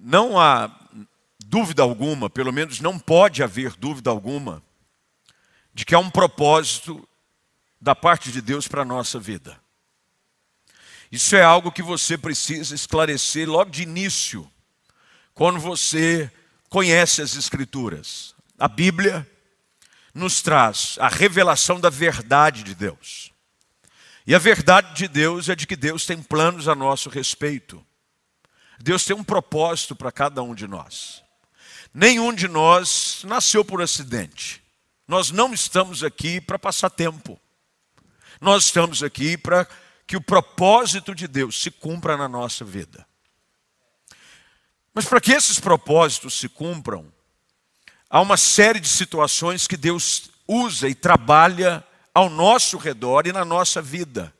não há dúvida alguma, pelo menos não pode haver dúvida alguma, de que há um propósito da parte de Deus para a nossa vida. Isso é algo que você precisa esclarecer logo de início, quando você conhece as Escrituras. A Bíblia nos traz a revelação da verdade de Deus. E a verdade de Deus é de que Deus tem planos a nosso respeito. Deus tem um propósito para cada um de nós. Nenhum de nós nasceu por acidente. Nós não estamos aqui para passar tempo. Nós estamos aqui para que o propósito de Deus se cumpra na nossa vida. Mas para que esses propósitos se cumpram, há uma série de situações que Deus usa e trabalha ao nosso redor e na nossa vida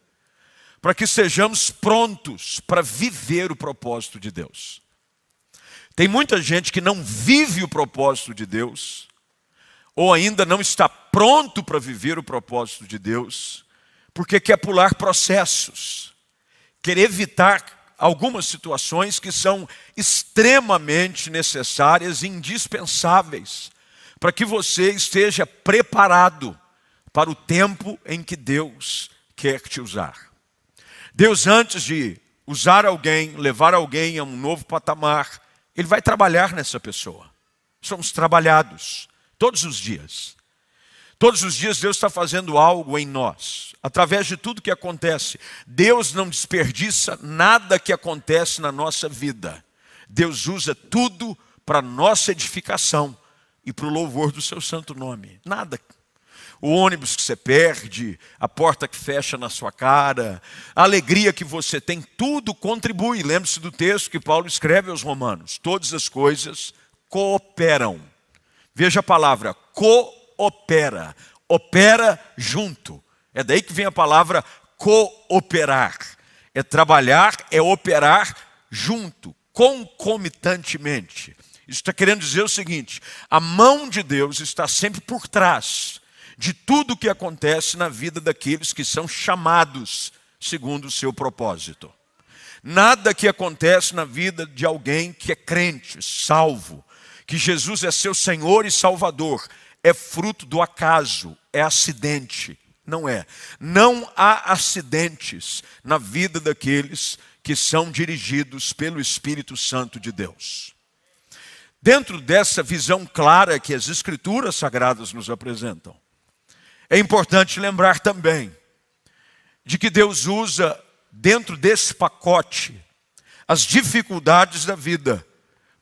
para que sejamos prontos para viver o propósito de Deus. Tem muita gente que não vive o propósito de Deus, ou ainda não está pronto para viver o propósito de Deus, porque quer pular processos, quer evitar algumas situações que são extremamente necessárias e indispensáveis para que você esteja preparado para o tempo em que Deus quer te usar. Deus, antes de usar alguém, levar alguém a um novo patamar, Ele vai trabalhar nessa pessoa. Somos trabalhados todos os dias. Todos os dias Deus está fazendo algo em nós, através de tudo que acontece. Deus não desperdiça nada que acontece na nossa vida. Deus usa tudo para nossa edificação e para o louvor do seu santo nome. Nada o ônibus que você perde, a porta que fecha na sua cara, a alegria que você tem, tudo contribui. Lembre-se do texto que Paulo escreve aos Romanos: todas as coisas cooperam. Veja a palavra coopera, opera junto. É daí que vem a palavra cooperar. É trabalhar, é operar junto, concomitantemente. Isso está querendo dizer o seguinte: a mão de Deus está sempre por trás de tudo o que acontece na vida daqueles que são chamados segundo o seu propósito. Nada que acontece na vida de alguém que é crente, salvo, que Jesus é seu Senhor e Salvador, é fruto do acaso, é acidente. Não é. Não há acidentes na vida daqueles que são dirigidos pelo Espírito Santo de Deus. Dentro dessa visão clara que as Escrituras Sagradas nos apresentam, é importante lembrar também de que Deus usa dentro desse pacote as dificuldades da vida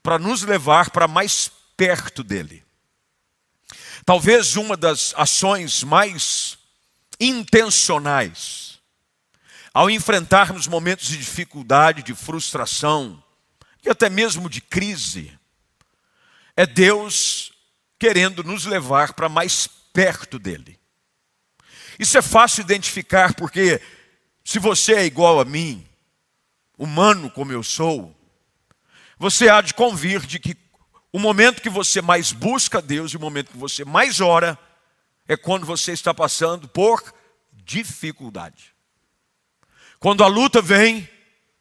para nos levar para mais perto dele. Talvez uma das ações mais intencionais ao enfrentarmos momentos de dificuldade, de frustração e até mesmo de crise, é Deus querendo nos levar para mais perto dele. Isso é fácil identificar porque se você é igual a mim, humano como eu sou, você há de convir de que o momento que você mais busca Deus e o momento que você mais ora é quando você está passando por dificuldade. Quando a luta vem,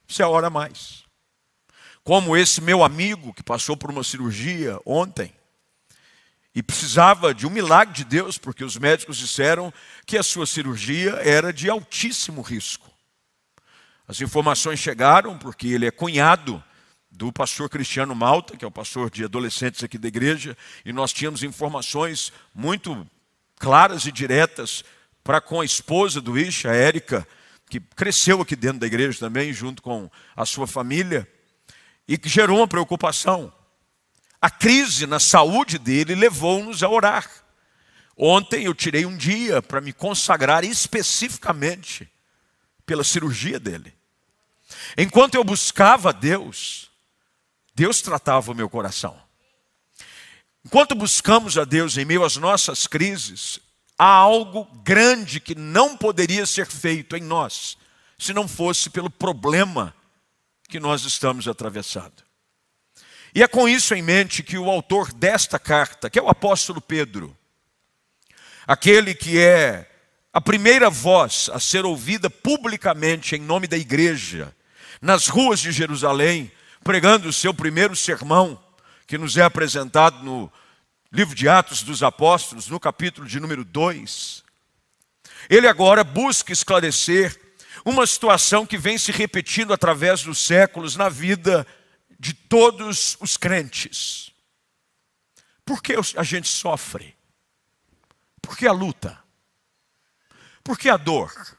você ora mais. Como esse meu amigo que passou por uma cirurgia ontem, e precisava de um milagre de Deus, porque os médicos disseram que a sua cirurgia era de altíssimo risco. As informações chegaram porque ele é cunhado do pastor Cristiano Malta, que é o pastor de adolescentes aqui da igreja, e nós tínhamos informações muito claras e diretas para com a esposa do Isha, a Érica, que cresceu aqui dentro da igreja também, junto com a sua família, e que gerou uma preocupação. A crise na saúde dele levou-nos a orar. Ontem eu tirei um dia para me consagrar especificamente pela cirurgia dele. Enquanto eu buscava Deus, Deus tratava o meu coração. Enquanto buscamos a Deus em meio às nossas crises, há algo grande que não poderia ser feito em nós, se não fosse pelo problema que nós estamos atravessando. E é com isso em mente que o autor desta carta, que é o apóstolo Pedro, aquele que é a primeira voz a ser ouvida publicamente em nome da igreja, nas ruas de Jerusalém, pregando o seu primeiro sermão, que nos é apresentado no livro de Atos dos Apóstolos, no capítulo de número 2. Ele agora busca esclarecer uma situação que vem se repetindo através dos séculos na vida de todos os crentes. Por que a gente sofre? Por que a luta? Por que a dor?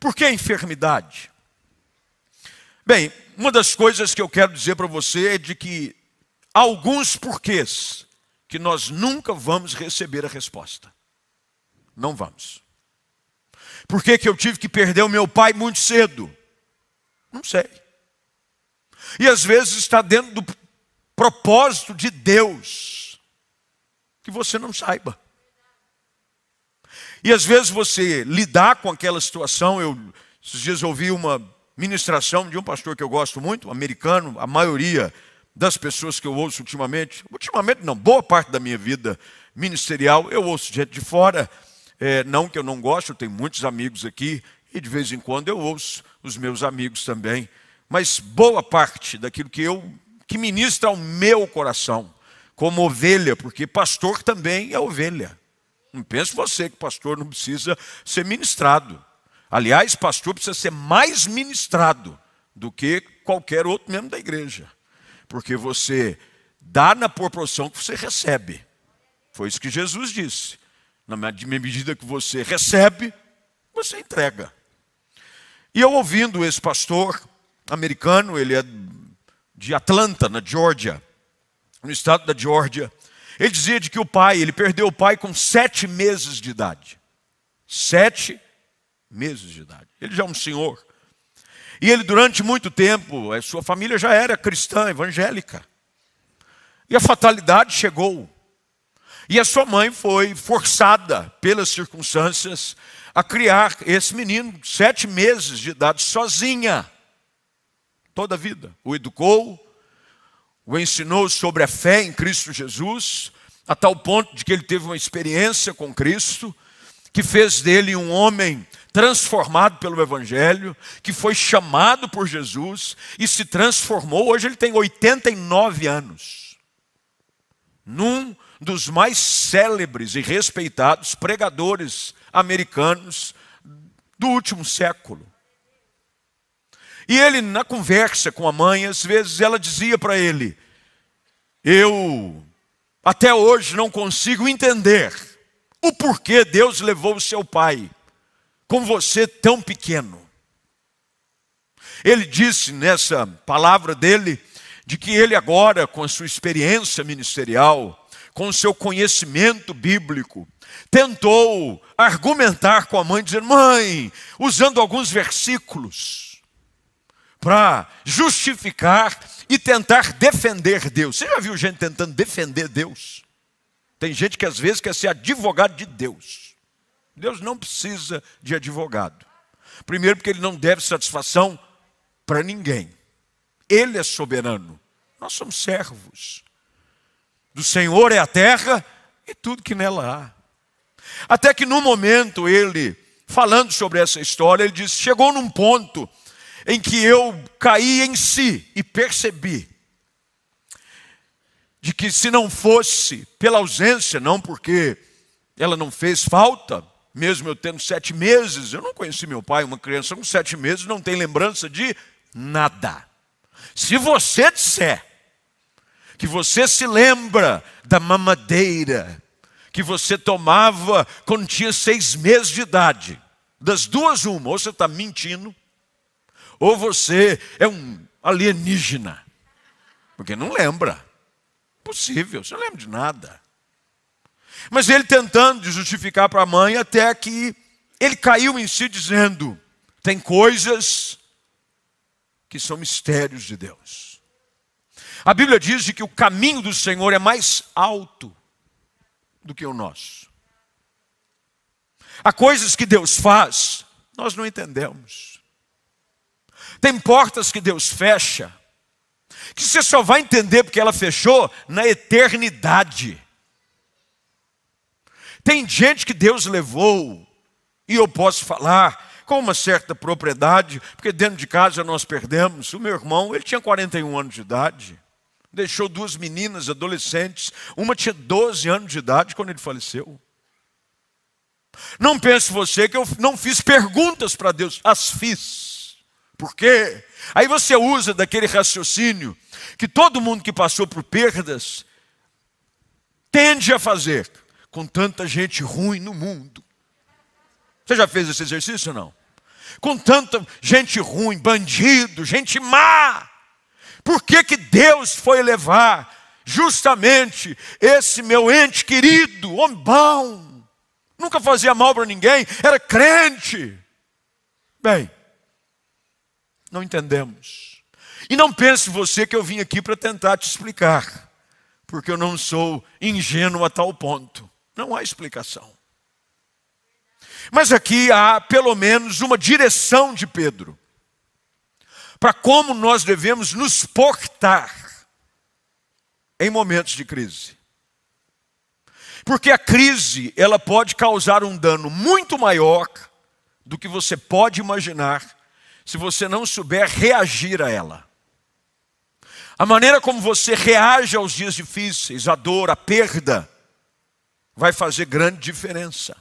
Por que a enfermidade? Bem, uma das coisas que eu quero dizer para você é de que há alguns porquês que nós nunca vamos receber a resposta. Não vamos. Por que, que eu tive que perder o meu pai muito cedo? Não sei. E às vezes está dentro do propósito de Deus que você não saiba. E às vezes você lidar com aquela situação, eu esses dias ouvi uma ministração de um pastor que eu gosto muito, um americano, a maioria das pessoas que eu ouço ultimamente, ultimamente não, boa parte da minha vida ministerial, eu ouço gente de fora, é, não que eu não gosto, eu tenho muitos amigos aqui, e de vez em quando eu ouço os meus amigos também, mas boa parte daquilo que eu, que ministra ao meu coração, como ovelha, porque pastor também é ovelha. Não pense você que pastor não precisa ser ministrado. Aliás, pastor precisa ser mais ministrado do que qualquer outro membro da igreja. Porque você dá na proporção que você recebe. Foi isso que Jesus disse. Na medida que você recebe, você entrega. E eu ouvindo esse pastor americano, ele é de Atlanta, na Geórgia, no estado da Geórgia, ele dizia de que o pai, ele perdeu o pai com sete meses de idade. Sete meses de idade. Ele já é um senhor. E ele, durante muito tempo, a sua família já era cristã, evangélica. E a fatalidade chegou. E a sua mãe foi forçada pelas circunstâncias a criar esse menino, sete meses de idade, sozinha. Toda a vida. O educou, o ensinou sobre a fé em Cristo Jesus, a tal ponto de que ele teve uma experiência com Cristo, que fez dele um homem transformado pelo Evangelho, que foi chamado por Jesus e se transformou. Hoje ele tem 89 anos. Num dos mais célebres e respeitados pregadores americanos do último século. E ele, na conversa com a mãe, às vezes ela dizia para ele: Eu até hoje não consigo entender o porquê Deus levou o seu pai com você tão pequeno. Ele disse nessa palavra dele de que ele agora, com a sua experiência ministerial, com o seu conhecimento bíblico, tentou argumentar com a mãe, dizendo: Mãe, usando alguns versículos, para justificar e tentar defender Deus. Você já viu gente tentando defender Deus? Tem gente que às vezes quer ser advogado de Deus. Deus não precisa de advogado. Primeiro, porque ele não deve satisfação para ninguém. Ele é soberano. Nós somos servos. Do Senhor é a terra e tudo que nela há. Até que no momento ele, falando sobre essa história, ele diz: chegou num ponto em que eu caí em si e percebi de que se não fosse pela ausência, não porque ela não fez falta, mesmo eu tendo sete meses, eu não conheci meu pai, uma criança com sete meses não tem lembrança de nada. Se você disser que você se lembra da mamadeira que você tomava quando tinha seis meses de idade, das duas uma, ou você está mentindo, ou você é um alienígena, porque não lembra. Possível, você não lembra de nada. Mas ele tentando justificar para a mãe, até que ele caiu em si dizendo: tem coisas que são mistérios de Deus. A Bíblia diz que o caminho do Senhor é mais alto do que o nosso. Há coisas que Deus faz, nós não entendemos. Tem portas que Deus fecha, que você só vai entender porque ela fechou na eternidade. Tem gente que Deus levou, e eu posso falar com uma certa propriedade, porque dentro de casa nós perdemos. O meu irmão, ele tinha 41 anos de idade, deixou duas meninas adolescentes, uma tinha 12 anos de idade quando ele faleceu. Não pense você que eu não fiz perguntas para Deus, as fiz. Por quê? Aí você usa daquele raciocínio que todo mundo que passou por perdas tende a fazer com tanta gente ruim no mundo. Você já fez esse exercício ou não? Com tanta gente ruim, bandido, gente má. Por que, que Deus foi levar justamente esse meu ente querido, homem bom, nunca fazia mal para ninguém, era crente? Bem, não entendemos. E não pense você que eu vim aqui para tentar te explicar, porque eu não sou ingênuo a tal ponto. Não há explicação. Mas aqui há pelo menos uma direção de Pedro para como nós devemos nos portar em momentos de crise. Porque a crise, ela pode causar um dano muito maior do que você pode imaginar se você não souber reagir a ela. A maneira como você reage aos dias difíceis, a dor, a perda, vai fazer grande diferença.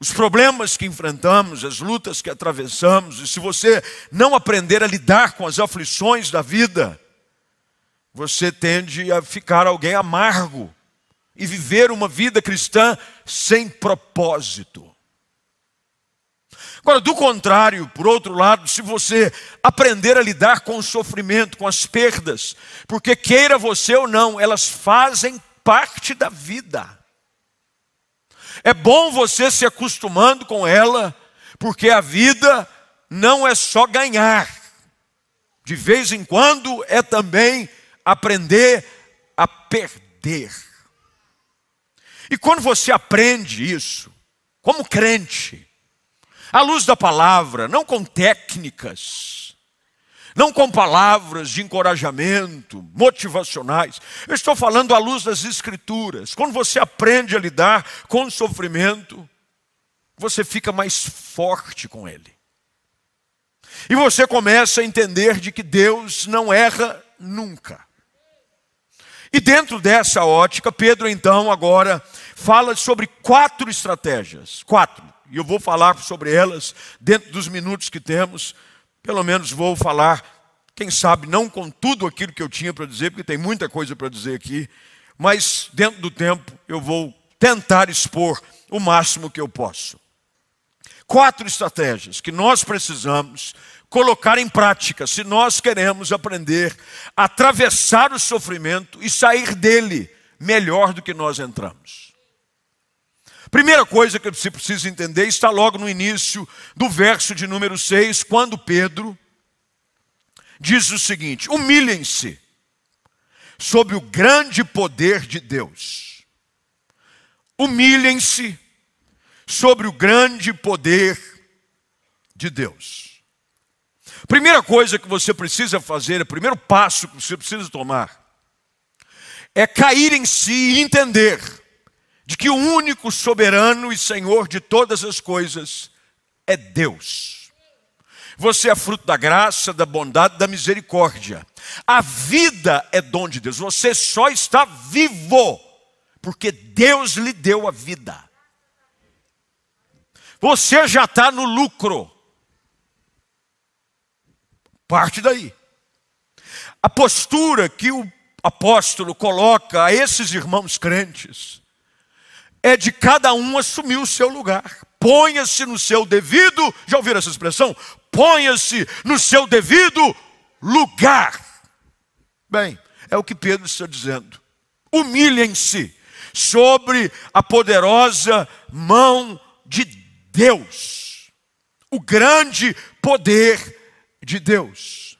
Os problemas que enfrentamos, as lutas que atravessamos, e se você não aprender a lidar com as aflições da vida, você tende a ficar alguém amargo e viver uma vida cristã sem propósito. Agora, do contrário, por outro lado, se você aprender a lidar com o sofrimento, com as perdas, porque queira você ou não, elas fazem parte da vida. É bom você se acostumando com ela, porque a vida não é só ganhar. De vez em quando é também aprender a perder. E quando você aprende isso, como crente, à luz da palavra, não com técnicas, não com palavras de encorajamento, motivacionais. Eu estou falando à luz das Escrituras. Quando você aprende a lidar com o sofrimento, você fica mais forte com ele. E você começa a entender de que Deus não erra nunca. E dentro dessa ótica, Pedro então agora fala sobre quatro estratégias. Quatro e eu vou falar sobre elas dentro dos minutos que temos. Pelo menos vou falar, quem sabe, não com tudo aquilo que eu tinha para dizer, porque tem muita coisa para dizer aqui, mas dentro do tempo eu vou tentar expor o máximo que eu posso. Quatro estratégias que nós precisamos colocar em prática se nós queremos aprender a atravessar o sofrimento e sair dele melhor do que nós entramos. Primeira coisa que você precisa entender está logo no início do verso de número 6, quando Pedro diz o seguinte: humilhem-se sob o grande poder de Deus. Humilhem-se sobre o grande poder de Deus. Primeira coisa que você precisa fazer, o primeiro passo que você precisa tomar, é cair em si e entender de que o único soberano e Senhor de todas as coisas é Deus. Você é fruto da graça, da bondade, da misericórdia. A vida é dom de Deus. Você só está vivo porque Deus lhe deu a vida. Você já está no lucro. Parte daí. A postura que o apóstolo coloca a esses irmãos crentes é de cada um assumir o seu lugar. Ponha-se no seu devido, já ouviram essa expressão? Ponha-se no seu devido lugar. Bem, é o que Pedro está dizendo. Humilhem-se sobre a poderosa mão de Deus, o grande poder de Deus.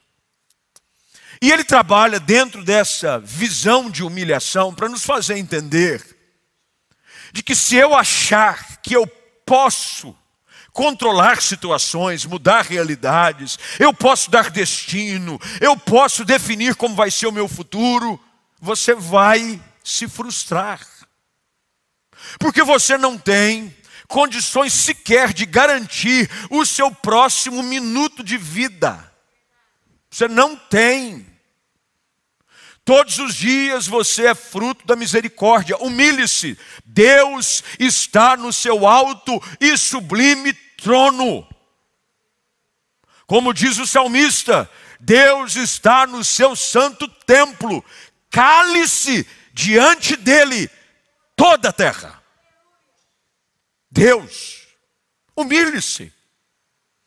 E ele trabalha dentro dessa visão de humilhação para nos fazer entender de que se eu achar que eu posso controlar situações, mudar realidades, eu posso dar destino, eu posso definir como vai ser o meu futuro, você vai se frustrar. Porque você não tem condições sequer de garantir o seu próximo minuto de vida. Você não tem. Todos os dias você é fruto da misericórdia. Humilhe-se. Deus está no seu alto e sublime trono. Como diz o salmista, Deus está no seu santo templo. Cale-se diante dele toda a terra. Deus, humilhe-se.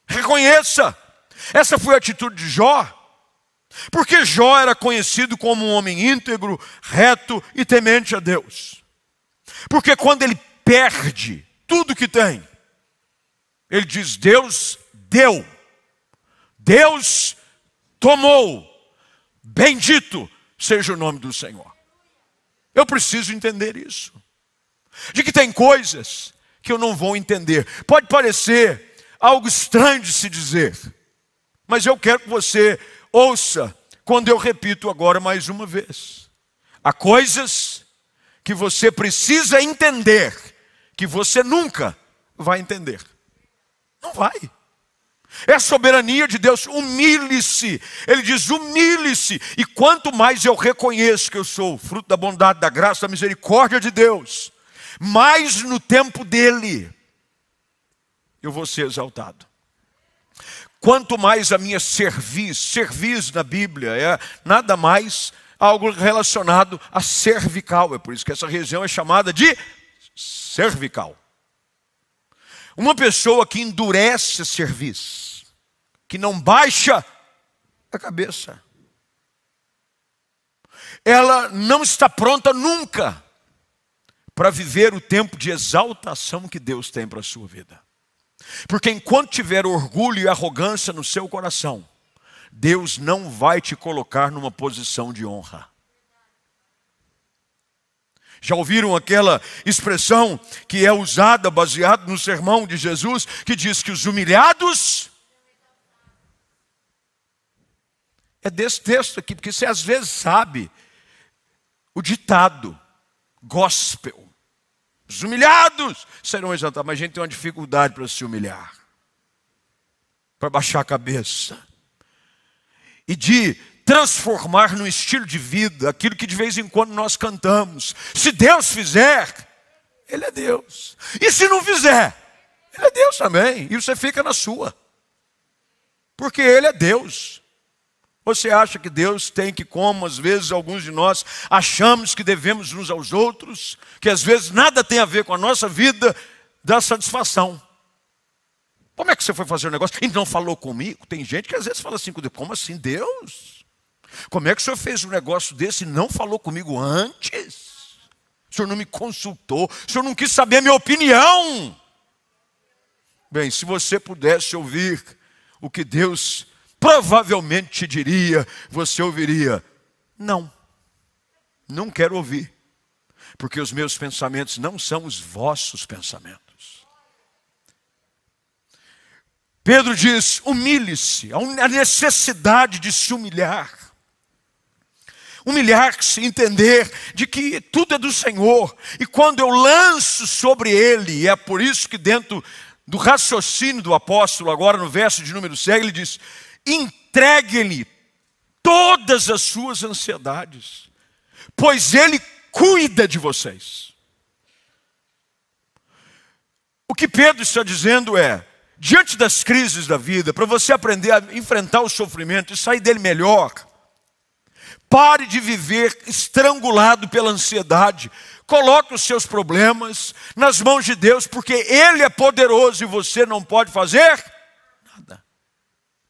Reconheça. Essa foi a atitude de Jó. Porque Jó era conhecido como um homem íntegro, reto e temente a Deus. Porque quando ele perde tudo que tem, ele diz: Deus deu, Deus tomou, bendito seja o nome do Senhor. Eu preciso entender isso. De que tem coisas que eu não vou entender. Pode parecer algo estranho de se dizer, mas eu quero que você Ouça, quando eu repito agora mais uma vez: há coisas que você precisa entender, que você nunca vai entender. Não vai. É a soberania de Deus, humilhe-se. Ele diz: humilhe-se. E quanto mais eu reconheço que eu sou fruto da bondade, da graça, da misericórdia de Deus, mais no tempo dele eu vou ser exaltado. Quanto mais a minha cerviz, cerviz na Bíblia é nada mais algo relacionado a cervical, é por isso que essa região é chamada de cervical. Uma pessoa que endurece a cerviz, que não baixa a cabeça, ela não está pronta nunca para viver o tempo de exaltação que Deus tem para a sua vida. Porque enquanto tiver orgulho e arrogância no seu coração, Deus não vai te colocar numa posição de honra. Já ouviram aquela expressão que é usada baseado no sermão de Jesus, que diz que os humilhados. É desse texto aqui, porque você às vezes sabe o ditado gospel. Os humilhados serão exaltados. Mas a gente tem uma dificuldade para se humilhar, para baixar a cabeça e de transformar no estilo de vida aquilo que de vez em quando nós cantamos. Se Deus fizer, Ele é Deus. E se não fizer, Ele é Deus também. E você fica na sua, porque Ele é Deus. Você acha que Deus tem que, como às vezes alguns de nós achamos que devemos uns aos outros, que às vezes nada tem a ver com a nossa vida, dar satisfação? Como é que você foi fazer o negócio e não falou comigo? Tem gente que às vezes fala assim como assim, Deus? Como é que o senhor fez um negócio desse e não falou comigo antes? O senhor não me consultou, o senhor não quis saber a minha opinião. Bem, se você pudesse ouvir o que Deus provavelmente te diria, você ouviria: Não, não quero ouvir, porque os meus pensamentos não são os vossos pensamentos. Pedro diz: humilhe-se, a necessidade de se humilhar. Humilhar-se, entender de que tudo é do Senhor, e quando eu lanço sobre Ele, é por isso que dentro do raciocínio do apóstolo, agora no verso de número 7, ele diz: entregue-lhe todas as suas ansiedades, pois ele cuida de vocês. O que Pedro está dizendo é: diante das crises da vida, para você aprender a enfrentar o sofrimento e sair dele melhor, pare de viver estrangulado pela ansiedade. Coloque os seus problemas nas mãos de Deus, porque Ele é poderoso e você não pode fazer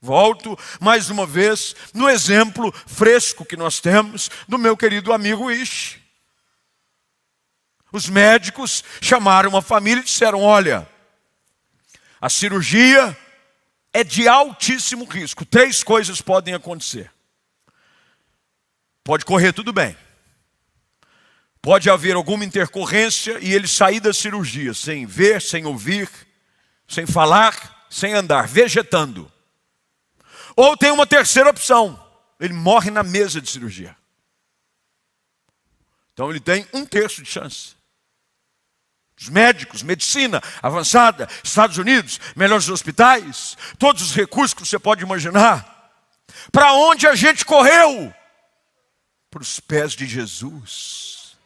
Volto mais uma vez no exemplo fresco que nós temos do meu querido amigo Ish. Os médicos chamaram a família e disseram: Olha, a cirurgia é de altíssimo risco. Três coisas podem acontecer. Pode correr tudo bem. Pode haver alguma intercorrência e ele sair da cirurgia sem ver, sem ouvir, sem falar, sem andar, vegetando. Ou tem uma terceira opção: ele morre na mesa de cirurgia. Então ele tem um terço de chance. Os médicos, medicina avançada, Estados Unidos, melhores hospitais, todos os recursos que você pode imaginar. Para onde a gente correu? Para os pés de Jesus.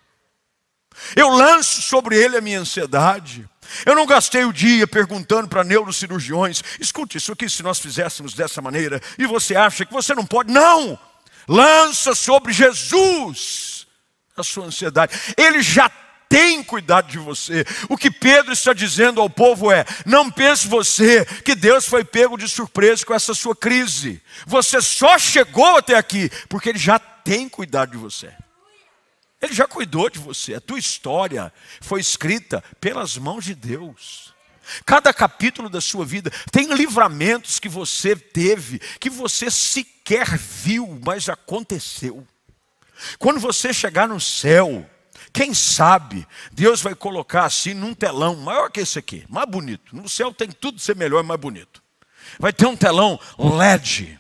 Eu lanço sobre ele a minha ansiedade. Eu não gastei o dia perguntando para neurocirurgiões: escute, isso aqui, se nós fizéssemos dessa maneira, e você acha que você não pode? Não! Lança sobre Jesus a sua ansiedade. Ele já tem cuidado de você. O que Pedro está dizendo ao povo é: não pense você que Deus foi pego de surpresa com essa sua crise. Você só chegou até aqui porque Ele já tem cuidado de você. Ele já cuidou de você. A tua história foi escrita pelas mãos de Deus. Cada capítulo da sua vida tem livramentos que você teve, que você sequer viu, mas aconteceu. Quando você chegar no céu, quem sabe Deus vai colocar assim num telão maior que esse aqui, mais bonito. No céu tem tudo ser melhor, mais bonito. Vai ter um telão LED,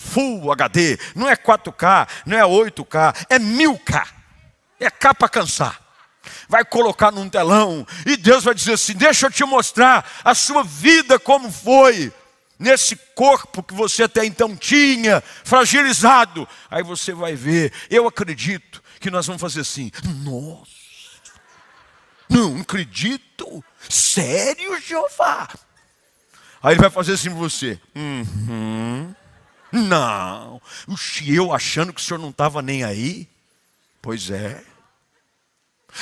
Full HD, não é 4K, não é 8K, é 1000K. É K para cansar. Vai colocar num telão e Deus vai dizer assim: Deixa eu te mostrar a sua vida como foi nesse corpo que você até então tinha, fragilizado. Aí você vai ver, eu acredito que nós vamos fazer assim: nossa, não acredito, sério, Jeová? Aí ele vai fazer assim com você: uhum, não, eu achando que o senhor não estava nem aí? Pois é.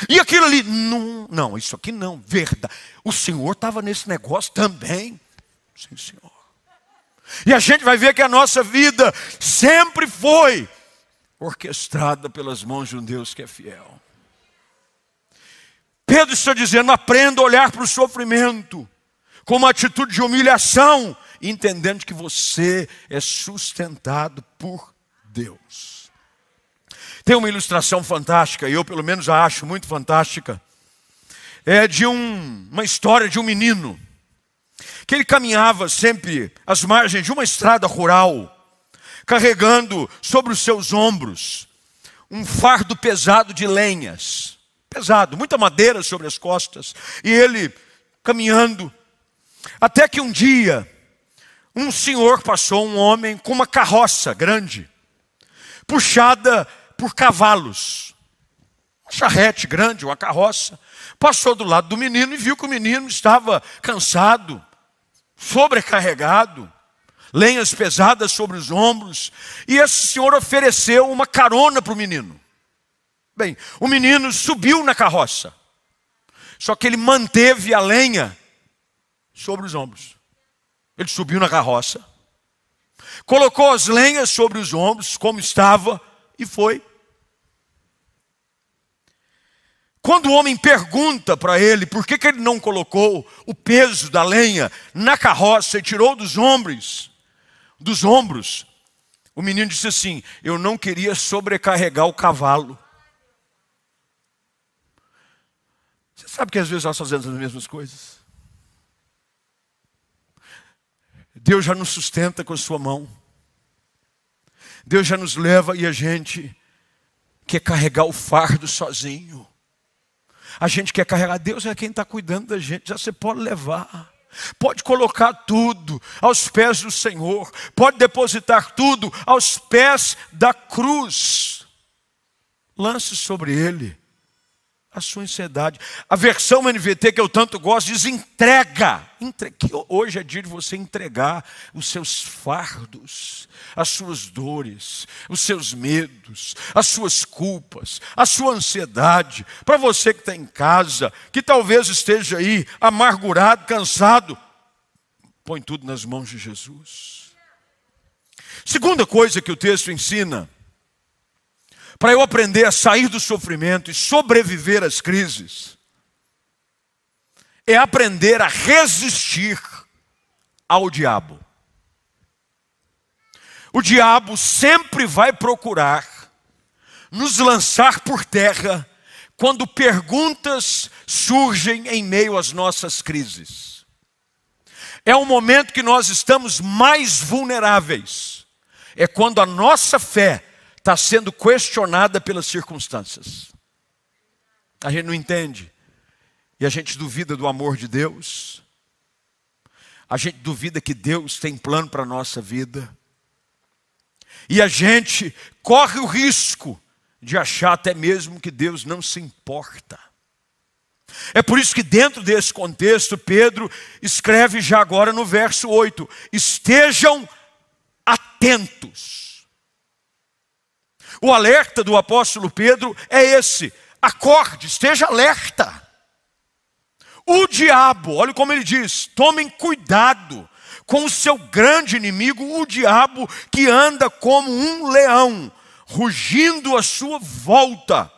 E aquilo ali, não, não, isso aqui não, verdade. O Senhor estava nesse negócio também. Sim, Senhor. E a gente vai ver que a nossa vida sempre foi orquestrada pelas mãos de um Deus que é fiel. Pedro está dizendo: aprenda a olhar para o sofrimento com uma atitude de humilhação, entendendo que você é sustentado por Deus. Tem uma ilustração fantástica, e eu pelo menos a acho muito fantástica. É de um, uma história de um menino que ele caminhava sempre às margens de uma estrada rural carregando sobre os seus ombros um fardo pesado de lenhas, pesado, muita madeira sobre as costas, e ele caminhando, até que um dia, um senhor passou, um homem, com uma carroça grande, puxada por cavalos, uma charrete grande, uma carroça, passou do lado do menino e viu que o menino estava cansado, sobrecarregado, lenhas pesadas sobre os ombros, e esse senhor ofereceu uma carona para o menino. Bem, o menino subiu na carroça, só que ele manteve a lenha sobre os ombros. Ele subiu na carroça, colocou as lenhas sobre os ombros, como estava, e foi. Quando o homem pergunta para ele por que, que ele não colocou o peso da lenha na carroça e tirou dos ombros, dos ombros. O menino disse assim: Eu não queria sobrecarregar o cavalo. Você sabe que às vezes nós fazemos as mesmas coisas. Deus já nos sustenta com a sua mão. Deus já nos leva e a gente quer carregar o fardo sozinho. A gente quer carregar. Deus é quem está cuidando da gente. Já você pode levar. Pode colocar tudo aos pés do Senhor, pode depositar tudo aos pés da cruz. Lance sobre ele a sua ansiedade. A versão NVT que eu tanto gosto diz entrega. Que hoje é dia de você entregar os seus fardos, as suas dores, os seus medos, as suas culpas, a sua ansiedade. Para você que está em casa, que talvez esteja aí amargurado, cansado, põe tudo nas mãos de Jesus. Segunda coisa que o texto ensina para eu aprender a sair do sofrimento e sobreviver às crises, é aprender a resistir ao diabo. O diabo sempre vai procurar nos lançar por terra quando perguntas surgem em meio às nossas crises. É o momento que nós estamos mais vulneráveis. É quando a nossa fé está sendo questionada pelas circunstâncias. A gente não entende. E a gente duvida do amor de Deus. A gente duvida que Deus tem plano para a nossa vida. E a gente corre o risco de achar até mesmo que Deus não se importa. É por isso que, dentro desse contexto, Pedro escreve já agora no verso 8: estejam atentos. O alerta do apóstolo Pedro é esse: acorde, esteja alerta. O diabo, olha como ele diz: tomem cuidado com o seu grande inimigo, o diabo, que anda como um leão, rugindo à sua volta,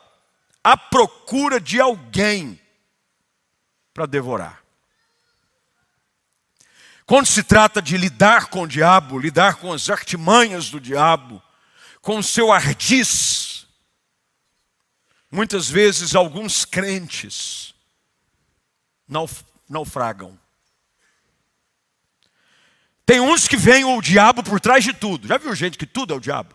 à procura de alguém para devorar. Quando se trata de lidar com o diabo, lidar com as artimanhas do diabo, com seu ardiz, muitas vezes alguns crentes naufragam. Tem uns que veem o diabo por trás de tudo. Já viu gente que tudo é o diabo?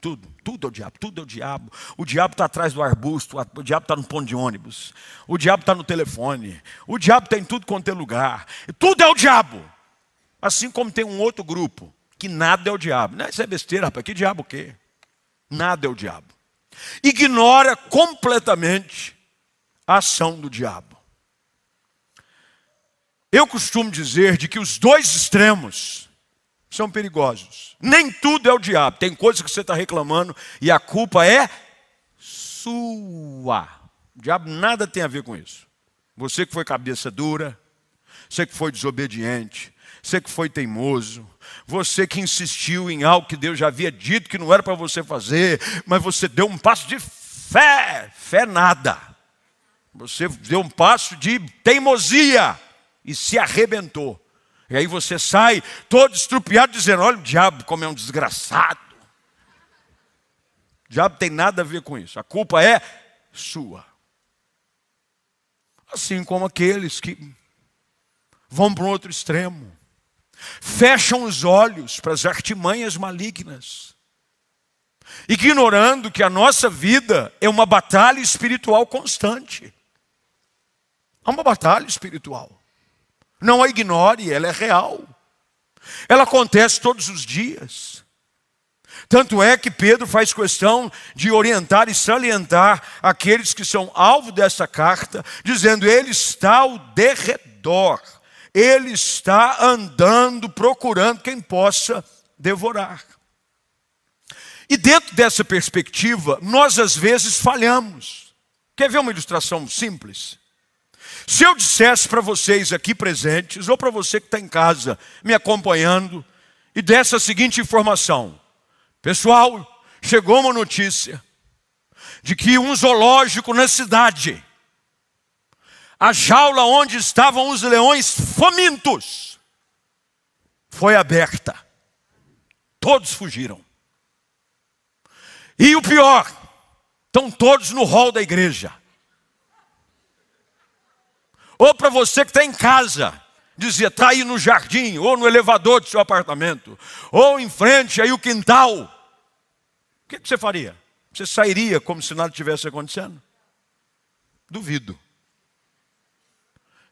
Tudo, tudo é o diabo, tudo é o diabo. O diabo está atrás do arbusto, o diabo está no ponto de ônibus, o diabo está no telefone, o diabo está em tudo quanto é lugar. Tudo é o diabo. Assim como tem um outro grupo que nada é o diabo. Não, isso é besteira, rapaz. Que diabo o quê? Nada é o diabo. Ignora completamente a ação do diabo. Eu costumo dizer de que os dois extremos são perigosos. Nem tudo é o diabo. Tem coisas que você está reclamando e a culpa é sua. O diabo nada tem a ver com isso. Você que foi cabeça dura, você que foi desobediente, você que foi teimoso, você que insistiu em algo que Deus já havia dito que não era para você fazer, mas você deu um passo de fé, fé nada. Você deu um passo de teimosia e se arrebentou. E aí você sai todo estrupiado dizendo: olha o diabo como é um desgraçado. O diabo tem nada a ver com isso. A culpa é sua. Assim como aqueles que vão para um outro extremo, fecham os olhos para as artimanhas malignas, ignorando que a nossa vida é uma batalha espiritual constante. É uma batalha espiritual. Não a ignore, ela é real. Ela acontece todos os dias. Tanto é que Pedro faz questão de orientar e salientar aqueles que são alvo dessa carta, dizendo: Ele está ao derredor, ele está andando, procurando quem possa devorar. E dentro dessa perspectiva, nós às vezes falhamos. Quer ver uma ilustração simples? Se eu dissesse para vocês aqui presentes, ou para você que está em casa me acompanhando, e desse a seguinte informação: pessoal, chegou uma notícia de que um zoológico na cidade, a jaula onde estavam os leões famintos, foi aberta. Todos fugiram. E o pior, estão todos no hall da igreja. Ou para você que está em casa, dizia, está aí no jardim, ou no elevador do seu apartamento, ou em frente aí o quintal. O que, que você faria? Você sairia como se nada tivesse acontecendo? Duvido.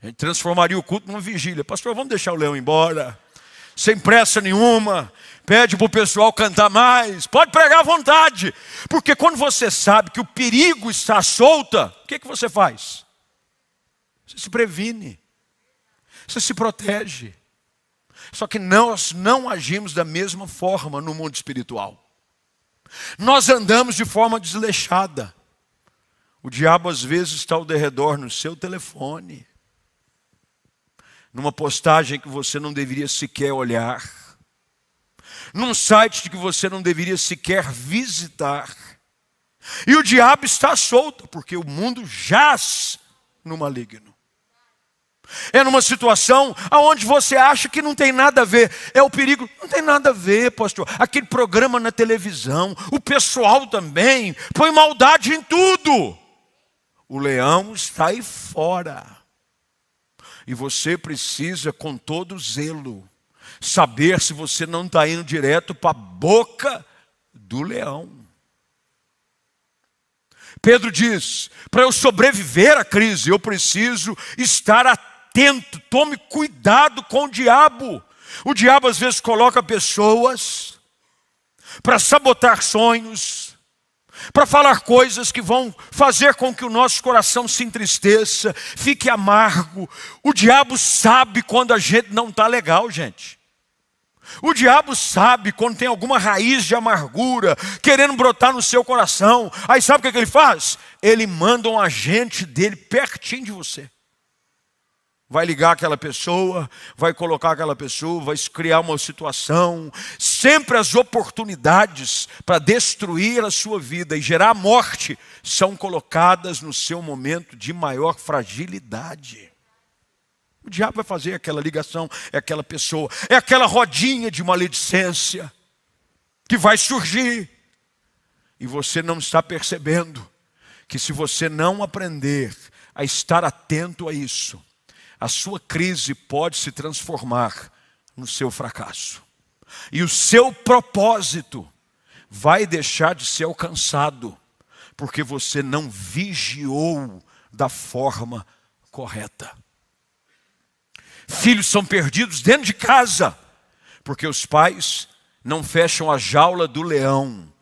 A gente transformaria o culto numa vigília. Pastor, vamos deixar o leão embora. Sem pressa nenhuma. Pede para o pessoal cantar mais. Pode pregar à vontade. Porque quando você sabe que o perigo está solta, o que, que você faz? Você se previne. Você se protege. Só que nós não agimos da mesma forma no mundo espiritual. Nós andamos de forma desleixada. O diabo às vezes está ao derredor no seu telefone, numa postagem que você não deveria sequer olhar, num site que você não deveria sequer visitar. E o diabo está solto, porque o mundo jaz no maligno. É numa situação aonde você acha que não tem nada a ver. É o perigo. Não tem nada a ver, pastor. Aquele programa na televisão, o pessoal também põe maldade em tudo. O leão está aí fora. E você precisa, com todo zelo, saber se você não está indo direto para a boca do leão. Pedro diz: para eu sobreviver à crise, eu preciso estar atento, tome cuidado com o diabo. O diabo às vezes coloca pessoas para sabotar sonhos, para falar coisas que vão fazer com que o nosso coração se entristeça, fique amargo. O diabo sabe quando a gente não está legal, gente. O diabo sabe quando tem alguma raiz de amargura querendo brotar no seu coração. Aí sabe o que, é que ele faz? Ele manda um agente dele pertinho de você. Vai ligar aquela pessoa, vai colocar aquela pessoa, vai criar uma situação. Sempre as oportunidades para destruir a sua vida e gerar morte são colocadas no seu momento de maior fragilidade. O diabo vai fazer aquela ligação, é aquela pessoa, é aquela rodinha de maledicência que vai surgir. E você não está percebendo que se você não aprender a estar atento a isso, a sua crise pode se transformar no seu fracasso. E o seu propósito vai deixar de ser alcançado, porque você não vigiou da forma correta. Filhos são perdidos dentro de casa, porque os pais não fecham a jaula do leão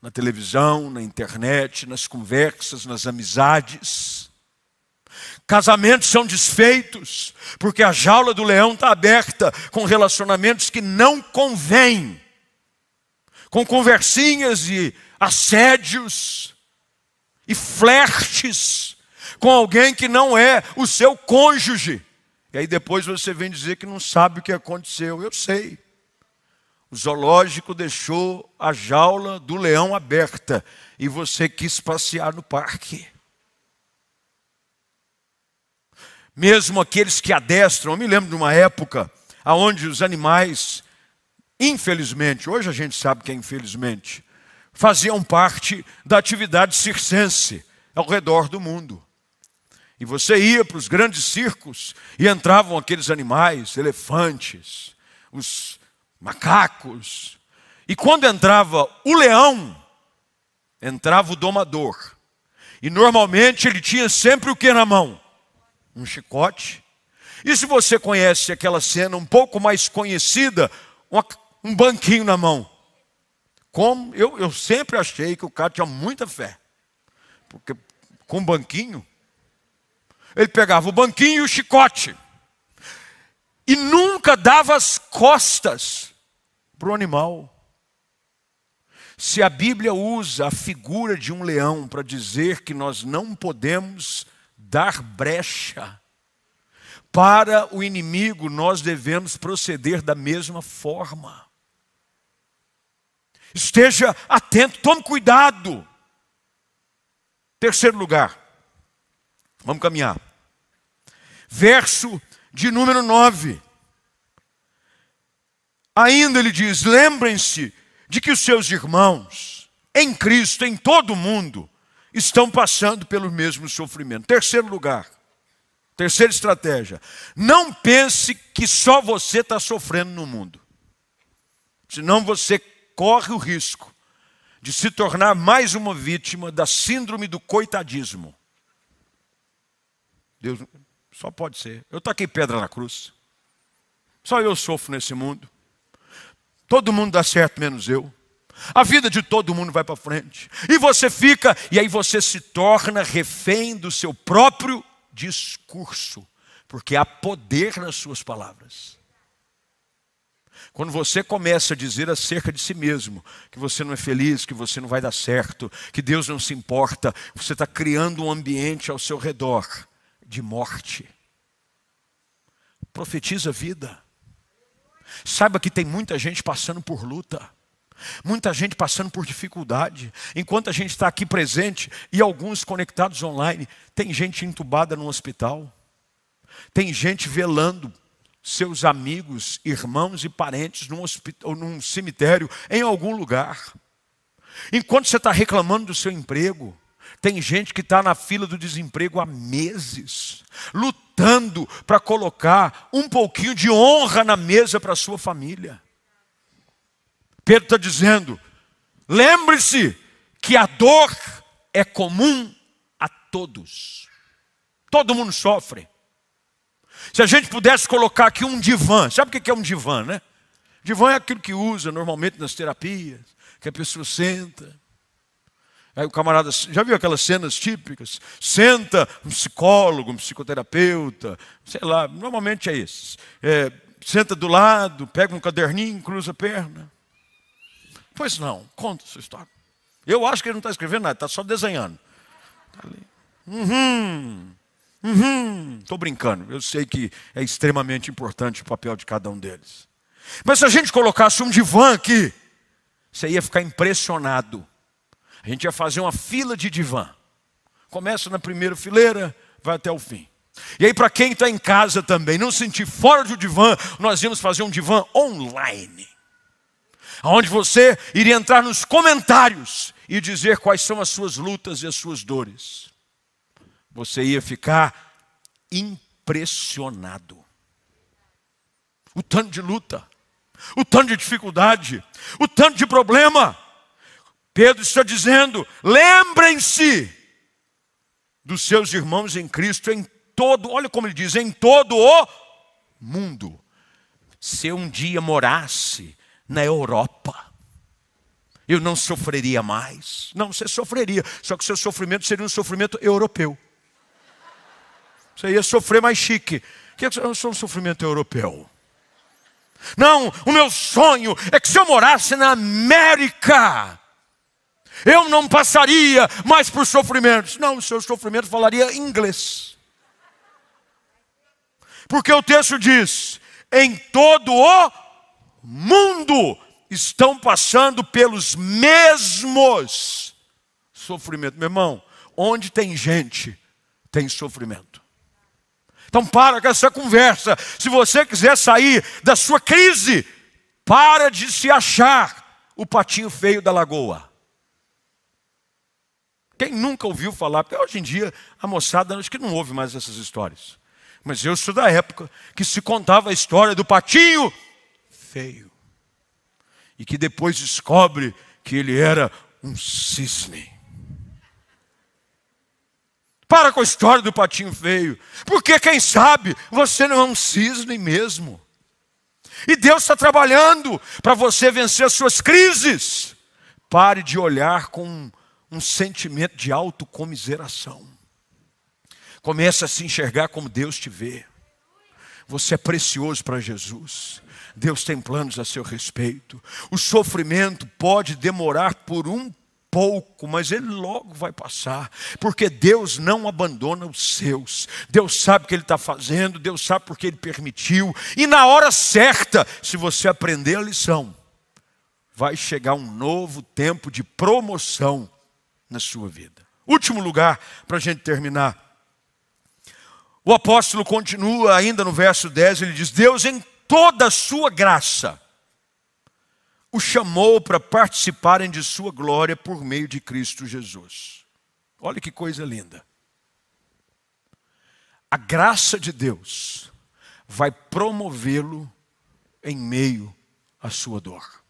na televisão, na internet, nas conversas, nas amizades. Casamentos são desfeitos, porque a jaula do leão está aberta com relacionamentos que não convêm, com conversinhas e assédios e flertes com alguém que não é o seu cônjuge. E aí depois você vem dizer que não sabe o que aconteceu. Eu sei. O zoológico deixou a jaula do leão aberta e você quis passear no parque. Mesmo aqueles que adestram, eu me lembro de uma época onde os animais, infelizmente, hoje a gente sabe que é infelizmente, faziam parte da atividade circense ao redor do mundo. E você ia para os grandes circos e entravam aqueles animais, elefantes, os macacos. E quando entrava o leão, entrava o domador. E normalmente ele tinha sempre o que na mão? Um chicote. E se você conhece aquela cena um pouco mais conhecida, um banquinho na mão. Como eu, eu sempre achei que o cara tinha muita fé. Porque com banquinho, ele pegava o banquinho e o chicote. E nunca dava as costas para o animal. Se a Bíblia usa a figura de um leão para dizer que nós não podemos dar brecha para o inimigo, nós devemos proceder da mesma forma. Esteja atento, tome cuidado. Terceiro lugar, Vamos caminhar. Verso de número 9. Ainda ele diz: lembrem-se de que os seus irmãos, em Cristo, em todo o mundo, estão passando pelo mesmo sofrimento. Terceiro lugar, terceira estratégia: não pense que só você está sofrendo no mundo, senão você corre o risco de se tornar mais uma vítima da síndrome do coitadismo. Deus só pode ser. Eu taquei pedra na cruz. Só eu sofro nesse mundo. Todo mundo dá certo, menos eu. A vida de todo mundo vai para frente. E você fica, e aí você se torna refém do seu próprio discurso. Porque há poder nas suas palavras. Quando você começa a dizer acerca de si mesmo que você não é feliz, que você não vai dar certo, que Deus não se importa, você está criando um ambiente ao seu redor de morte. Profetiza vida. Saiba que tem muita gente passando por luta. Muita gente passando por dificuldade. Enquanto a gente está aqui presente e alguns conectados online, tem gente entubada no hospital. Tem gente velando seus amigos, irmãos e parentes num, hospital, num cemitério, em algum lugar. Enquanto você está reclamando do seu emprego, tem gente que está na fila do desemprego há meses, lutando para colocar um pouquinho de honra na mesa para sua família. Pedro está dizendo: lembre-se que a dor é comum a todos. Todo mundo sofre. Se a gente pudesse colocar aqui um divã, sabe o que é um divã, né? Divã é aquilo que usa normalmente nas terapias, que a pessoa senta. Aí o camarada, já viu aquelas cenas típicas? Senta um psicólogo, um psicoterapeuta, sei lá, normalmente é esses. É, senta do lado, pega um caderninho, cruza a perna. Pois não, conta sua história. Eu acho que ele não está escrevendo nada, está só desenhando. Tá ali. Uhum. Uhum. Estou brincando, eu sei que é extremamente importante o papel de cada um deles. Mas se a gente colocasse um divã aqui, você ia ficar impressionado. A gente ia fazer uma fila de divã. Começa na primeira fileira, vai até o fim. E aí, para quem está em casa também, não sentir fora do divã, nós íamos fazer um divã online. Onde você iria entrar nos comentários e dizer quais são as suas lutas e as suas dores. Você ia ficar impressionado. O tanto de luta, o tanto de dificuldade, o tanto de problema. Pedro está dizendo: lembrem-se dos seus irmãos em Cristo em todo, olha como ele diz, em todo o mundo. Se um dia morasse na Europa, eu não sofreria mais. Não, você sofreria, só que seu sofrimento seria um sofrimento europeu. Você ia sofrer mais chique. Que eu sou um sofrimento europeu. Não, o meu sonho é que se eu morasse na América, eu não passaria mais por sofrimentos. Não, o seu sofrimento falaria inglês. Porque o texto diz: em todo o mundo estão passando pelos mesmos sofrimentos. Meu irmão, onde tem gente, tem sofrimento. Então para com essa conversa. Se você quiser sair da sua crise, para de se achar o patinho feio da lagoa. Quem nunca ouviu falar, porque hoje em dia a moçada acho que não ouve mais essas histórias. Mas eu sou da época que se contava a história do patinho feio. E que depois descobre que ele era um cisne. Para com a história do patinho feio. Porque quem sabe você não é um cisne mesmo. E Deus está trabalhando para você vencer as suas crises. Pare de olhar com um sentimento de autocomiseração. Comece a se enxergar como Deus te vê. Você é precioso para Jesus. Deus tem planos a seu respeito. O sofrimento pode demorar por um pouco, mas ele logo vai passar, porque Deus não abandona os seus. Deus sabe o que Ele está fazendo, Deus sabe porque Ele permitiu, e na hora certa, se você aprender a lição, vai chegar um novo tempo de promoção na sua vida. Último lugar, para a gente terminar. O apóstolo continua ainda no verso 10, ele diz: Deus, toda a sua graça, o chamou para participarem de sua glória por meio de Cristo Jesus. Olha que coisa linda. A graça de Deus vai promovê-lo em meio à sua dor.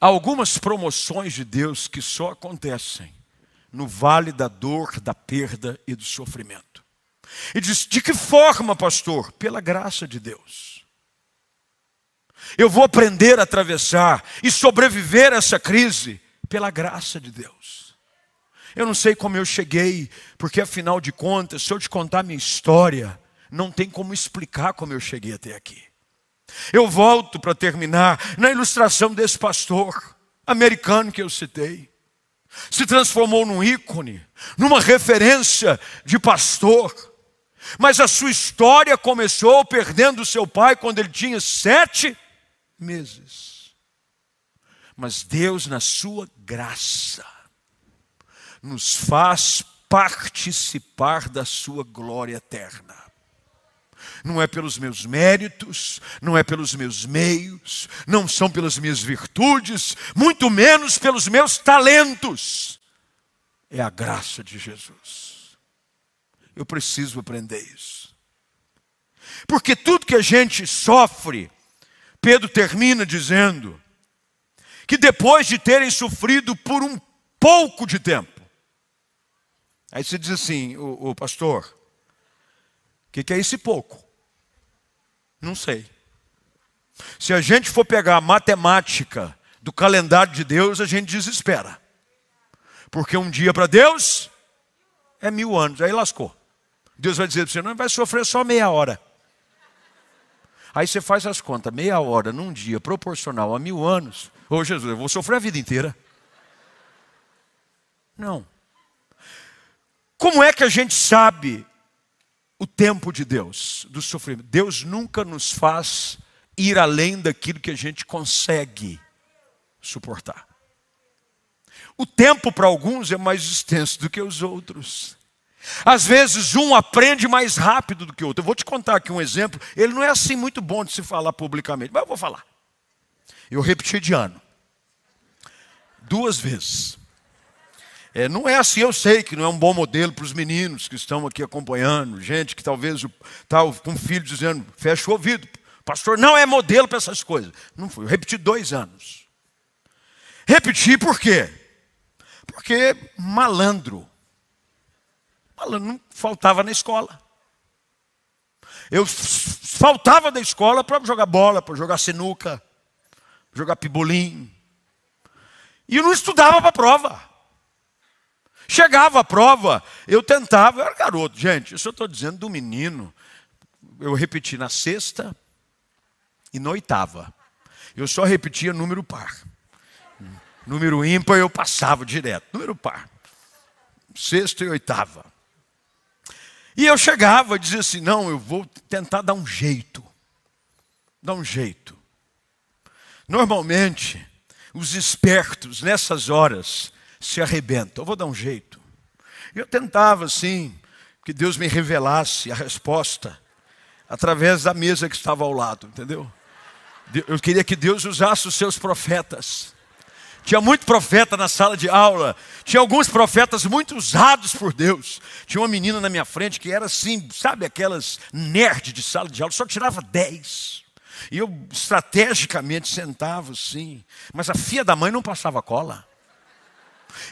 Há algumas promoções de Deus que só acontecem no vale da dor, da perda e do sofrimento. E diz: de que forma, pastor? Pela graça de Deus. Eu vou aprender a atravessar e sobreviver a essa crise pela graça de Deus. Eu não sei como eu cheguei, porque afinal de contas, se eu te contar minha história, não tem como explicar como eu cheguei até aqui. Eu volto para terminar na ilustração desse pastor americano que eu citei. Se transformou num ícone, numa referência de pastor. Mas a sua história começou perdendo seu pai quando ele tinha sete meses. Mas Deus, na sua graça, nos faz participar da sua glória eterna não é pelos meus méritos, não é pelos meus meios, não são pelas minhas virtudes, muito menos pelos meus talentos. É a graça de Jesus. Eu preciso aprender isso. Porque tudo que a gente sofre, Pedro termina dizendo que depois de terem sofrido por um pouco de tempo, Aí você diz assim, o, o pastor, o que, que é esse pouco? Não sei. Se a gente for pegar a matemática do calendário de Deus, a gente desespera. Porque um dia para Deus é mil anos. Aí lascou. Deus vai dizer para você, não vai sofrer só meia hora. Aí você faz as contas, meia hora num dia proporcional a mil anos. Ô Jesus, eu vou sofrer a vida inteira. Não. Como é que a gente sabe o tempo de Deus, do sofrimento? Deus nunca nos faz ir além daquilo que a gente consegue suportar. O tempo para alguns é mais extenso do que os outros. Às vezes um aprende mais rápido do que o outro. Eu vou te contar aqui um exemplo. Ele não é assim muito bom de se falar publicamente, mas eu vou falar. Eu repeti de ano. Duas vezes. É, não é assim, eu sei que não é um bom modelo para os meninos que estão aqui acompanhando, gente que talvez está com um filho dizendo, fecha o ouvido, pastor não é modelo para essas coisas. Não foi, eu repeti dois anos. Repeti por quê? Porque malandro Malandro não faltava na escola. Eu faltava da escola para jogar bola, para jogar sinuca, jogar pibolim. E eu não estudava para a prova. Chegava a prova, eu tentava, eu era garoto, gente, isso eu estou dizendo do menino. Eu repeti na sexta e na oitava. Eu só repetia número par. Número ímpar eu passava direto. Número par. Sexta e oitava. E eu chegava e dizia assim: não, eu vou tentar dar um jeito. Dar um jeito. Normalmente, os espertos nessas horas se arrebentam. Eu vou dar um jeito. Eu tentava assim, que Deus me revelasse a resposta através da mesa que estava ao lado, entendeu? Eu queria que Deus usasse os seus profetas tinha muito profeta na sala de aula. Tinha alguns profetas muito usados por Deus. Tinha uma menina na minha frente que era assim, sabe, aquelas nerd de sala de aula, só tirava 10. E eu estrategicamente sentava assim. Mas a filha da mãe não passava cola.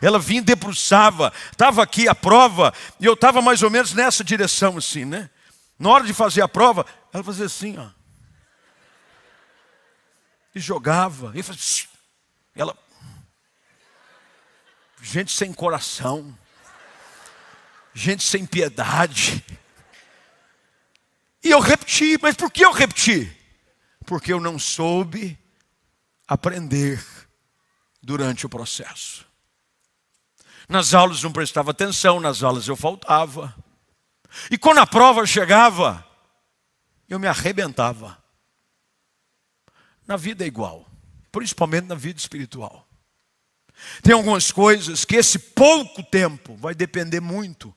Ela vinha e debruçava. Estava aqui a prova e eu estava mais ou menos nessa direção assim, né? Na hora de fazer a prova, ela fazia assim, ó. E jogava. E fazia... Ela gente sem coração, gente sem piedade. E eu repeti, mas por que eu repeti? Porque eu não soube aprender durante o processo. Nas aulas não prestava atenção, nas aulas eu faltava. E quando a prova chegava, eu me arrebentava. Na vida é igual, principalmente na vida espiritual. Tem algumas coisas que esse pouco tempo vai depender muito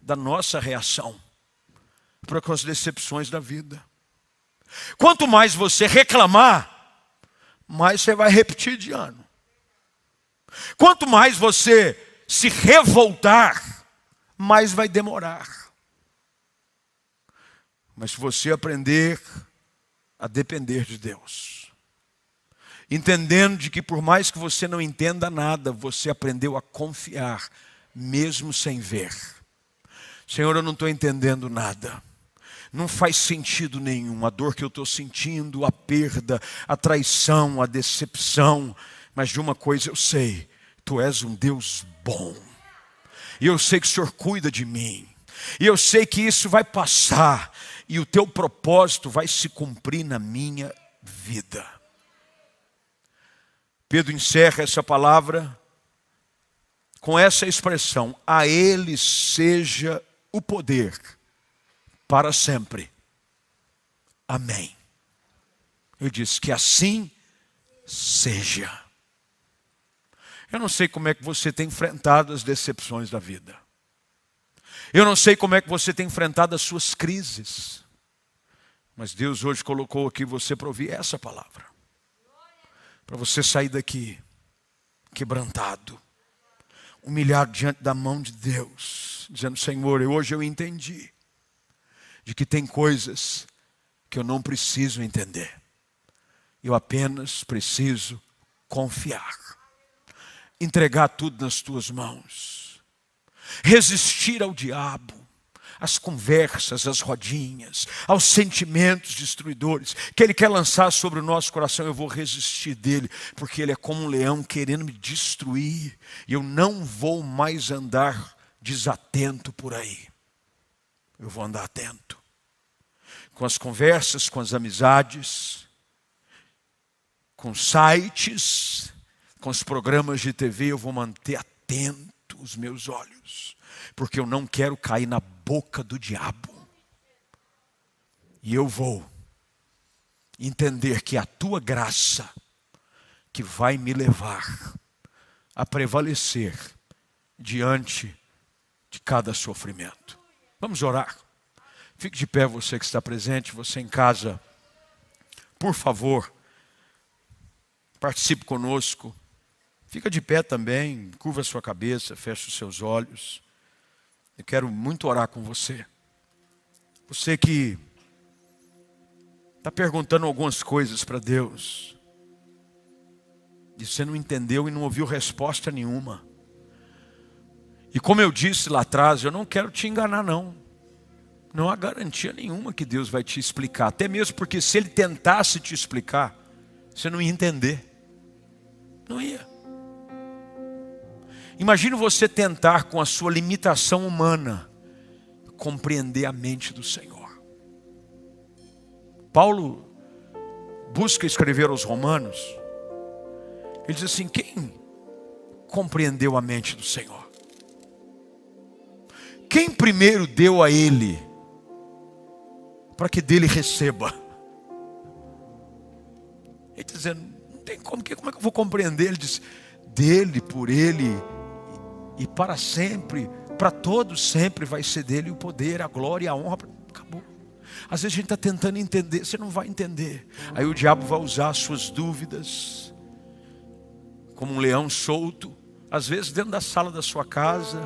da nossa reação para com as decepções da vida. Quanto mais você reclamar, mais você vai repetir de ano. Quanto mais você se revoltar, mais vai demorar. Mas se você aprender a depender de Deus, entendendo de que por mais que você não entenda nada, você aprendeu a confiar, mesmo sem ver. Senhor, eu não estou entendendo nada. Não faz sentido nenhum a dor que eu estou sentindo, a perda, a traição, a decepção. Mas de uma coisa eu sei: Tu és um Deus bom. E eu sei que o Senhor cuida de mim. E eu sei que isso vai passar. E o teu propósito vai se cumprir na minha vida. Pedro encerra essa palavra com essa expressão: A Ele seja o poder para sempre. Amém. Eu disse que assim seja. Eu não sei como é que você tem enfrentado as decepções da vida. Eu não sei como é que você tem enfrentado as suas crises. Mas Deus hoje colocou aqui você para ouvir essa palavra para você sair daqui quebrantado, humilhado diante da mão de Deus, dizendo: Senhor, hoje eu entendi de que tem coisas que eu não preciso entender, eu apenas preciso confiar, entregar tudo nas tuas mãos. resistir ao diabo, às conversas, às rodinhas, aos sentimentos destruidores que ele quer lançar sobre o nosso coração. Eu vou resistir dele, porque ele é como um leão querendo me destruir, e eu não vou mais andar desatento por aí. Eu vou andar atento com as conversas, com as amizades, com sites, com os programas de TV, eu vou manter atento os meus olhos, porque eu não quero cair na boca do diabo. E eu vou entender que a tua graça que vai me levar a prevalecer diante de cada sofrimento. Vamos orar. Fique de pé, você que está presente, você em casa. Por favor, participe conosco. Fica de pé também, curva sua cabeça, feche os seus olhos. Eu quero muito orar com você. Você que está perguntando algumas coisas para Deus, e você não entendeu e não ouviu resposta nenhuma. E como eu disse lá atrás, eu não quero te enganar, não não há garantia nenhuma que Deus vai te explicar. Até mesmo porque se Ele tentasse te explicar, você não ia entender. Não ia. Imagine você tentar, com a sua limitação humana, compreender a mente do Senhor. Paulo busca escrever aos Romanos. Ele diz assim: quem compreendeu a mente do Senhor? Quem primeiro deu a ele para que dele receba. Ele dizendo, não tem como, como é que eu vou compreender? Ele diz, dele, por ele e para sempre, para todos sempre vai ser dele o poder, a glória, a honra. Acabou. Às vezes a gente está tentando entender, você não vai entender. Aí o diabo vai usar as suas dúvidas, como um leão solto, às vezes dentro da sala da sua casa,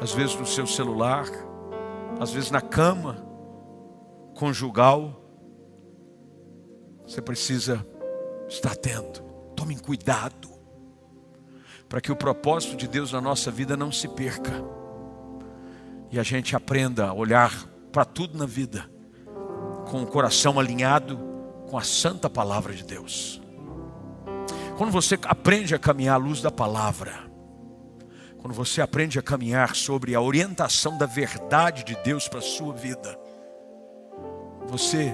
às vezes no seu celular, às vezes na cama conjugal, você precisa estar atento. Tomem cuidado, para que o propósito de Deus na nossa vida não se perca. E a gente aprenda a olhar para tudo na vida com o coração alinhado com a santa palavra de Deus. Quando você aprende a caminhar à luz da palavra, quando você aprende a caminhar sobre a orientação da verdade de Deus para a sua vida, você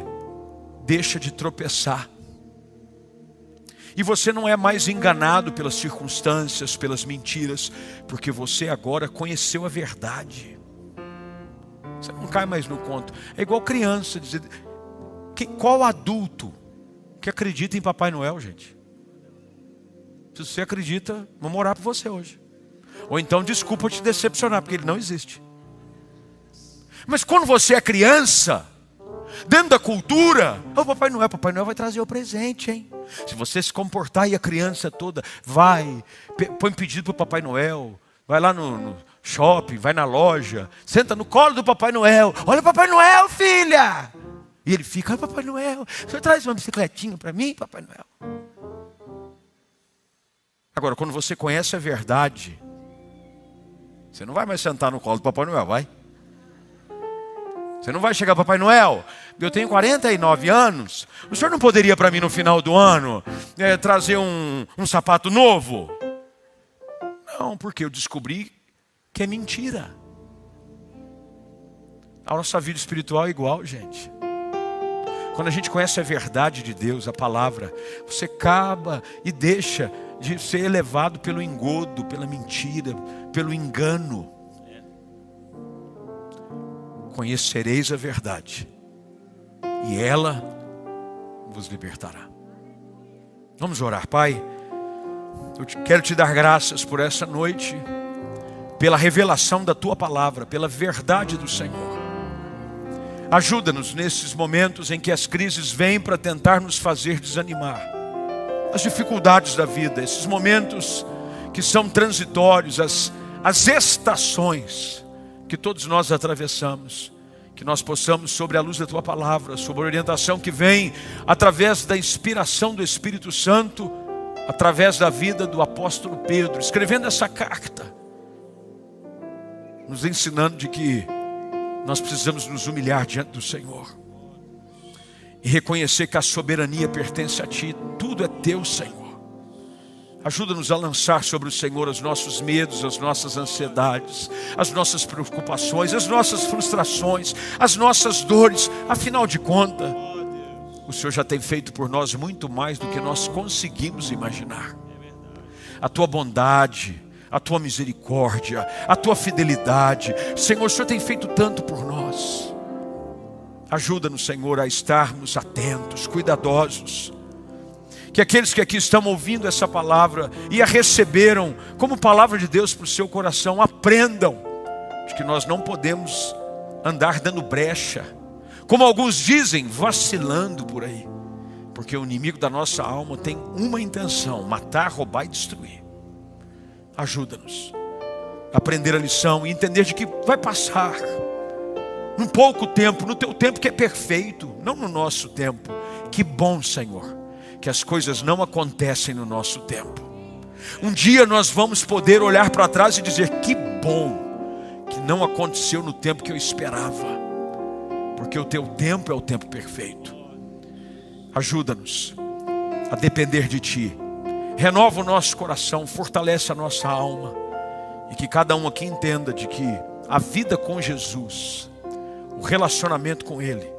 deixa de tropeçar. E você não é mais enganado pelas circunstâncias, pelas mentiras, porque você agora conheceu a verdade. Você não cai mais no conto. É igual criança dizer, que, qual adulto que acredita em Papai Noel, gente? Se você acredita, vamos orar por você hoje. Ou então, desculpa te decepcionar, porque ele não existe. Mas quando você é criança, dentro da cultura, o oh, Papai Noel, Papai Noel vai trazer o presente, hein? Se você se comportar e a criança toda vai, põe pedido para o Papai Noel, vai lá no, no, shopping, vai na loja, senta no colo do Papai Noel, olha o Papai Noel, filha! E ele fica, Papai Noel, você traz uma bicicletinha para mim, Papai Noel? Agora, quando você conhece a verdade, você não vai mais sentar no colo do Papai Noel, vai? Você não vai chegar, Papai Noel, eu tenho 49 anos, o senhor não poderia para mim no final do ano é, trazer um, um sapato novo? Não, porque eu descobri que é mentira. A nossa vida espiritual é igual, gente. Quando a gente conhece a verdade de Deus, a palavra, você acaba e deixa de ser elevado pelo engodo, pela mentira, pelo engano conhecereis a verdade, e ela vos libertará. Vamos orar, Pai. Eu quero te dar graças por essa noite, pela revelação da tua palavra, pela verdade do Senhor. Ajuda-nos nesses momentos em que as crises vêm para tentar nos fazer desanimar. As dificuldades da vida, esses momentos que são transitórios, as, as estações que todos nós atravessamos, que nós possamos, sobre a luz da tua palavra, sobre a orientação que vem através da inspiração do Espírito Santo, através da vida do apóstolo Pedro, escrevendo essa carta, nos ensinando de que nós precisamos nos humilhar diante do Senhor e reconhecer que a soberania pertence a Ti, tudo é Teu, Senhor. Ajuda-nos a lançar sobre o Senhor os nossos medos, as nossas ansiedades, as nossas preocupações, as nossas frustrações, as nossas dores. Afinal de contas, o Senhor já tem feito por nós muito mais do que nós conseguimos imaginar. A tua bondade, a tua misericórdia, a tua fidelidade. Senhor, o Senhor tem feito tanto por nós. Ajuda-nos, Senhor, a estarmos atentos, cuidadosos. Que aqueles que aqui estão ouvindo essa palavra e a receberam como palavra de Deus para o seu coração, aprendam de que nós não podemos andar dando brecha, como alguns dizem, vacilando por aí, porque o inimigo da nossa alma tem uma intenção: matar, roubar e destruir. Ajuda-nos a aprender a lição e entender de que vai passar num pouco tempo, no teu tempo que é perfeito, não no nosso tempo. Que bom, Senhor, que as coisas não acontecem no nosso tempo. Um dia nós vamos poder olhar para trás e dizer: que bom que não aconteceu no tempo que eu esperava, porque o teu tempo é o tempo perfeito. Ajuda-nos a depender de Ti, renova o nosso coração, fortalece a nossa alma, e que cada um aqui entenda de que a vida com Jesus o relacionamento com Ele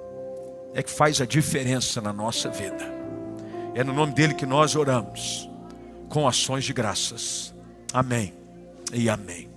é que faz a diferença na nossa vida. É no nome dele que nós oramos, com ações de graças. Amém e amém.